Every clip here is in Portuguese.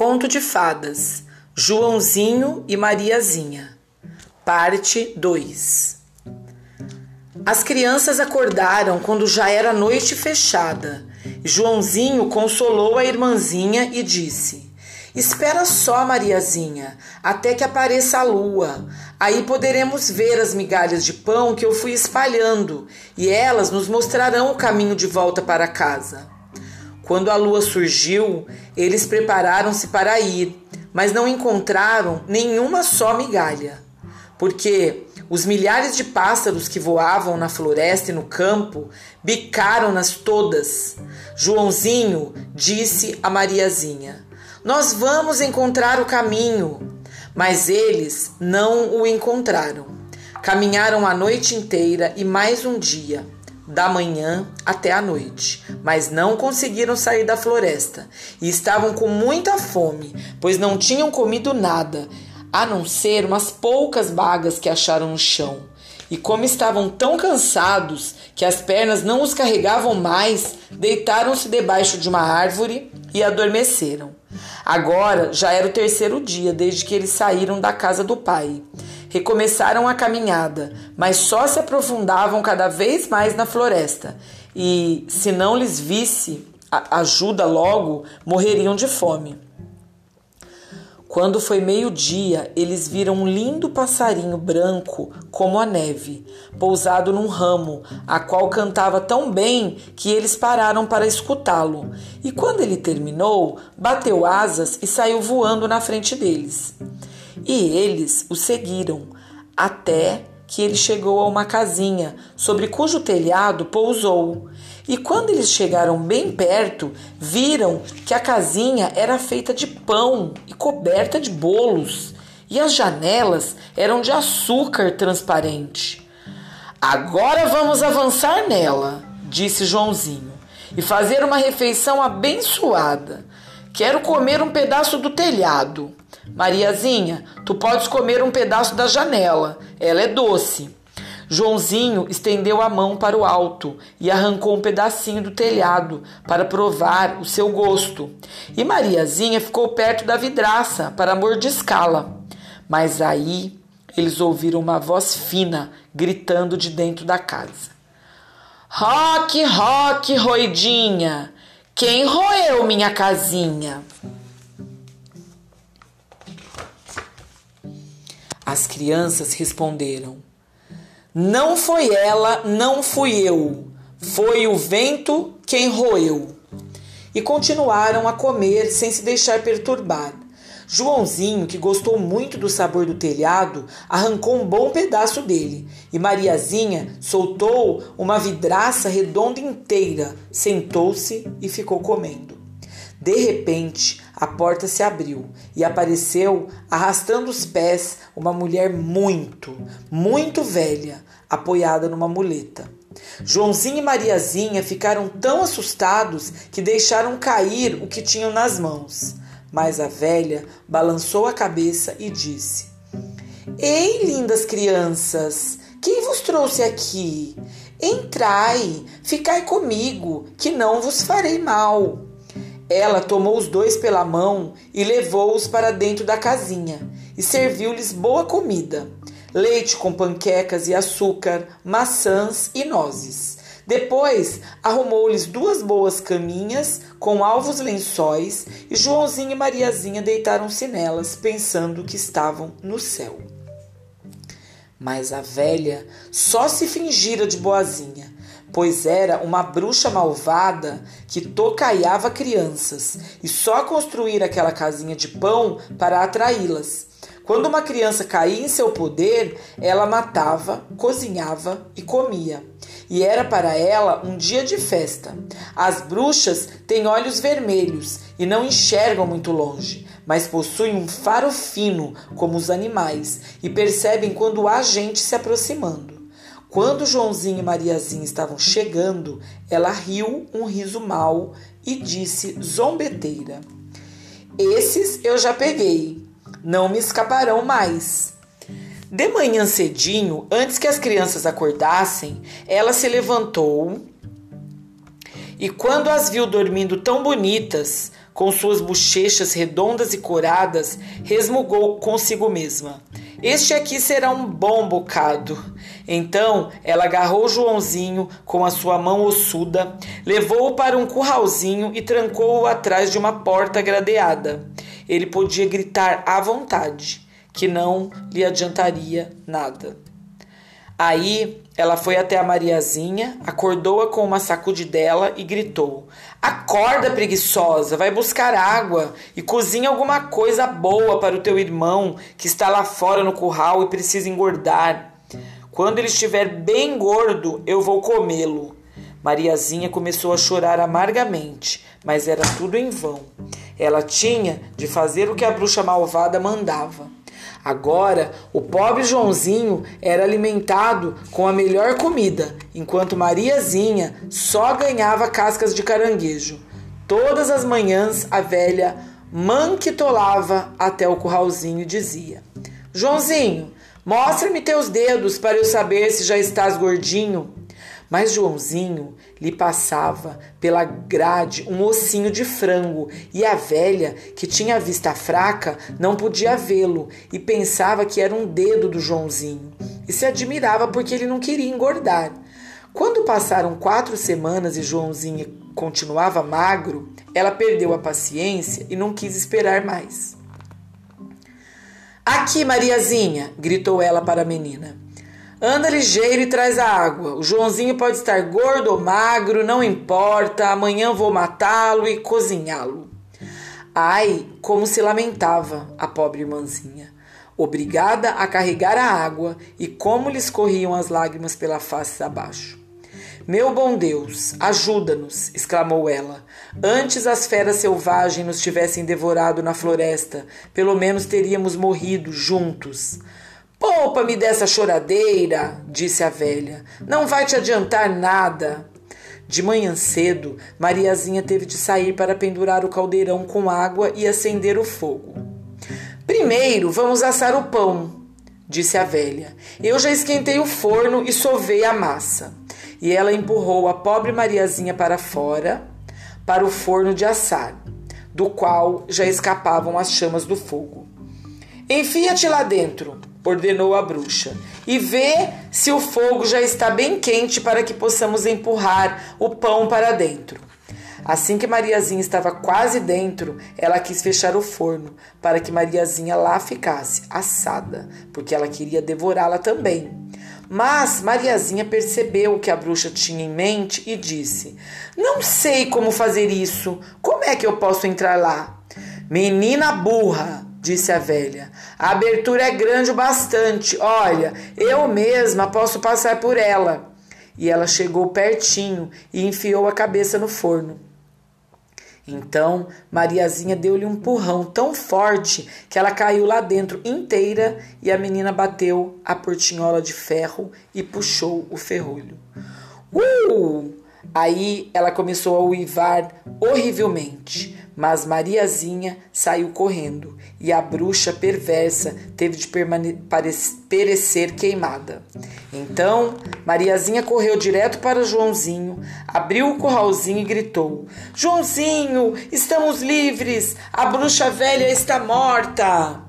Conto de Fadas Joãozinho e Mariazinha Parte 2 As crianças acordaram quando já era noite fechada. Joãozinho consolou a irmãzinha e disse: Espera só, Mariazinha, até que apareça a lua. Aí poderemos ver as migalhas de pão que eu fui espalhando e elas nos mostrarão o caminho de volta para casa. Quando a lua surgiu, eles prepararam-se para ir, mas não encontraram nenhuma só migalha, porque os milhares de pássaros que voavam na floresta e no campo bicaram-nas todas. Joãozinho disse a Mariazinha: Nós vamos encontrar o caminho. Mas eles não o encontraram. Caminharam a noite inteira e mais um dia da manhã até a noite, mas não conseguiram sair da floresta e estavam com muita fome, pois não tinham comido nada, a não ser umas poucas bagas que acharam no chão. E como estavam tão cansados que as pernas não os carregavam mais, deitaram-se debaixo de uma árvore e adormeceram. Agora já era o terceiro dia desde que eles saíram da casa do pai. Recomeçaram a caminhada, mas só se aprofundavam cada vez mais na floresta. E, se não lhes visse ajuda logo, morreriam de fome. Quando foi meio-dia, eles viram um lindo passarinho branco como a neve, pousado num ramo, a qual cantava tão bem que eles pararam para escutá-lo. E quando ele terminou, bateu asas e saiu voando na frente deles. E eles o seguiram até que ele chegou a uma casinha, sobre cujo telhado pousou. E quando eles chegaram bem perto, viram que a casinha era feita de pão e coberta de bolos, e as janelas eram de açúcar transparente. Agora vamos avançar nela, disse Joãozinho, e fazer uma refeição abençoada. Quero comer um pedaço do telhado. Mariazinha, tu podes comer um pedaço da janela, ela é doce. Joãozinho estendeu a mão para o alto e arrancou um pedacinho do telhado para provar o seu gosto. E Mariazinha ficou perto da vidraça para mordiscá-la. Mas aí eles ouviram uma voz fina gritando de dentro da casa: Roque, roque, roidinha! Quem roeu minha casinha? As crianças responderam: Não foi ela, não fui eu. Foi o vento quem roeu. E continuaram a comer sem se deixar perturbar. Joãozinho, que gostou muito do sabor do telhado, arrancou um bom pedaço dele, e Mariazinha soltou uma vidraça redonda inteira, sentou-se e ficou comendo. De repente, a porta se abriu e apareceu, arrastando os pés, uma mulher muito, muito velha, apoiada numa muleta. Joãozinho e Mariazinha ficaram tão assustados que deixaram cair o que tinham nas mãos. Mas a velha balançou a cabeça e disse: Ei, lindas crianças, quem vos trouxe aqui? Entrai, ficai comigo, que não vos farei mal. Ela tomou os dois pela mão e levou-os para dentro da casinha e serviu-lhes boa comida: leite com panquecas e açúcar, maçãs e nozes. Depois arrumou-lhes duas boas caminhas com alvos lençóis e Joãozinho e Mariazinha deitaram-se nelas, pensando que estavam no céu. Mas a velha só se fingira de boazinha, pois era uma bruxa malvada que tocaiava crianças e só construir aquela casinha de pão para atraí-las. Quando uma criança caía em seu poder, ela matava, cozinhava e comia. E era para ela um dia de festa. As bruxas têm olhos vermelhos e não enxergam muito longe, mas possuem um faro fino, como os animais, e percebem quando há gente se aproximando. Quando Joãozinho e Mariazinha estavam chegando, ela riu um riso mau e disse zombeteira: Esses eu já peguei não me escaparão mais. De manhã cedinho, antes que as crianças acordassem, ela se levantou e, quando as viu dormindo tão bonitas, com suas bochechas redondas e coradas, resmungou consigo mesma: Este aqui será um bom bocado. Então ela agarrou Joãozinho com a sua mão ossuda, levou-o para um curralzinho e trancou-o atrás de uma porta gradeada. Ele podia gritar à vontade, que não lhe adiantaria nada. Aí ela foi até a Mariazinha, acordou-a com uma sacudidela e gritou: Acorda, preguiçosa, vai buscar água e cozinha alguma coisa boa para o teu irmão que está lá fora no curral e precisa engordar. Quando ele estiver bem gordo, eu vou comê-lo. Mariazinha começou a chorar amargamente, mas era tudo em vão. Ela tinha de fazer o que a bruxa malvada mandava. Agora, o pobre Joãozinho era alimentado com a melhor comida, enquanto Mariazinha só ganhava cascas de caranguejo. Todas as manhãs a velha manquitolava até o curralzinho e dizia: Joãozinho, mostra-me teus dedos para eu saber se já estás gordinho. Mas Joãozinho lhe passava pela grade um ossinho de frango e a velha, que tinha a vista fraca, não podia vê-lo e pensava que era um dedo do Joãozinho e se admirava porque ele não queria engordar. Quando passaram quatro semanas e Joãozinho continuava magro, ela perdeu a paciência e não quis esperar mais. Aqui, Mariazinha! gritou ela para a menina. Anda ligeiro e traz a água. O Joãozinho pode estar gordo ou magro, não importa. Amanhã vou matá-lo e cozinhá-lo. Ai, como se lamentava a pobre irmãzinha, obrigada a carregar a água e como lhe escorriam as lágrimas pela face abaixo. Meu bom Deus, ajuda-nos! exclamou ela. Antes as feras selvagens nos tivessem devorado na floresta, pelo menos teríamos morrido juntos. Poupa-me dessa choradeira, disse a velha. Não vai te adiantar nada. De manhã cedo, Mariazinha teve de sair para pendurar o caldeirão com água e acender o fogo. Primeiro, vamos assar o pão, disse a velha. Eu já esquentei o forno e sovei a massa. E ela empurrou a pobre Mariazinha para fora, para o forno de assar, do qual já escapavam as chamas do fogo. Enfia-te lá dentro, ordenou a bruxa, e vê se o fogo já está bem quente para que possamos empurrar o pão para dentro. Assim que Mariazinha estava quase dentro, ela quis fechar o forno para que Mariazinha lá ficasse assada, porque ela queria devorá-la também. Mas Mariazinha percebeu o que a bruxa tinha em mente e disse: Não sei como fazer isso. Como é que eu posso entrar lá? Menina burra, disse a velha. A abertura é grande o bastante. Olha, eu mesma posso passar por ela. E ela chegou pertinho e enfiou a cabeça no forno. Então, Mariazinha deu-lhe um empurrão tão forte que ela caiu lá dentro inteira e a menina bateu a portinhola de ferro e puxou o ferrolho. Uh! Aí ela começou a uivar horrivelmente. Mas Mariazinha saiu correndo e a bruxa perversa teve de perecer queimada. Então Mariazinha correu direto para Joãozinho, abriu o curralzinho e gritou: Joãozinho, estamos livres! A bruxa velha está morta!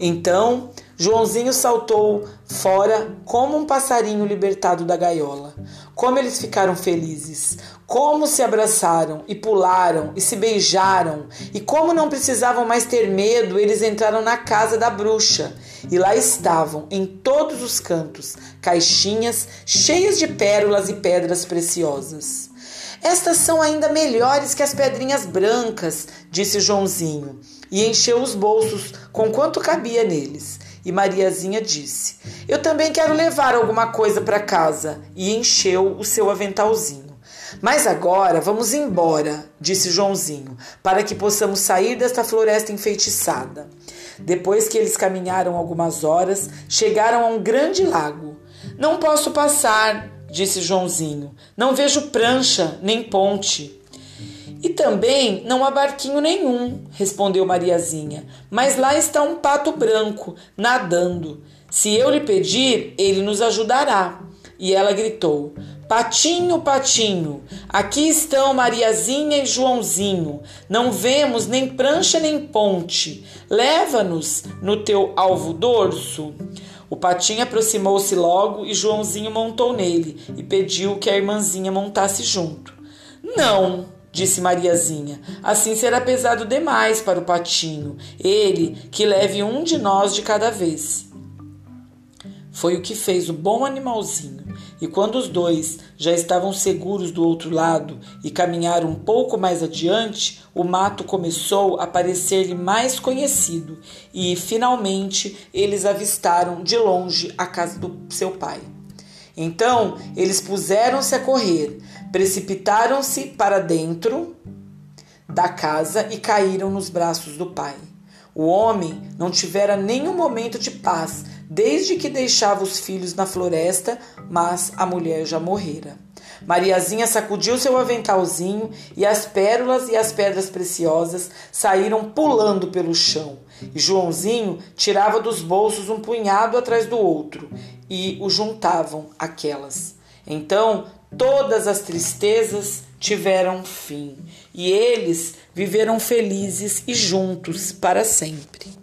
Então Joãozinho saltou fora como um passarinho libertado da gaiola. Como eles ficaram felizes, como se abraçaram e pularam e se beijaram, e como não precisavam mais ter medo, eles entraram na casa da bruxa. E lá estavam, em todos os cantos, caixinhas cheias de pérolas e pedras preciosas. Estas são ainda melhores que as pedrinhas brancas, disse Joãozinho, e encheu os bolsos com quanto cabia neles. E Mariazinha disse: Eu também quero levar alguma coisa para casa. E encheu o seu aventalzinho. Mas agora vamos embora, disse Joãozinho, para que possamos sair desta floresta enfeitiçada. Depois que eles caminharam algumas horas, chegaram a um grande lago. Não posso passar, disse Joãozinho. Não vejo prancha nem ponte. E também não há barquinho nenhum, respondeu Mariazinha. Mas lá está um pato branco, nadando. Se eu lhe pedir, ele nos ajudará. E ela gritou: Patinho, patinho, aqui estão Mariazinha e Joãozinho. Não vemos nem prancha nem ponte. Leva-nos no teu alvo dorso. O patinho aproximou-se logo e Joãozinho montou nele e pediu que a irmãzinha montasse junto. Não, disse Mariazinha, assim será pesado demais para o patinho. Ele que leve um de nós de cada vez. Foi o que fez o bom animalzinho, e quando os dois já estavam seguros do outro lado e caminharam um pouco mais adiante, o mato começou a parecer-lhe mais conhecido, e finalmente eles avistaram de longe a casa do seu pai. Então eles puseram-se a correr, precipitaram-se para dentro da casa e caíram nos braços do pai. O homem não tivera nenhum momento de paz desde que deixava os filhos na floresta, mas a mulher já morrera. Mariazinha sacudiu seu aventalzinho e as pérolas e as pedras preciosas saíram pulando pelo chão. E Joãozinho tirava dos bolsos um punhado atrás do outro e o juntavam aquelas. Então todas as tristezas tiveram fim e eles viveram felizes e juntos para sempre.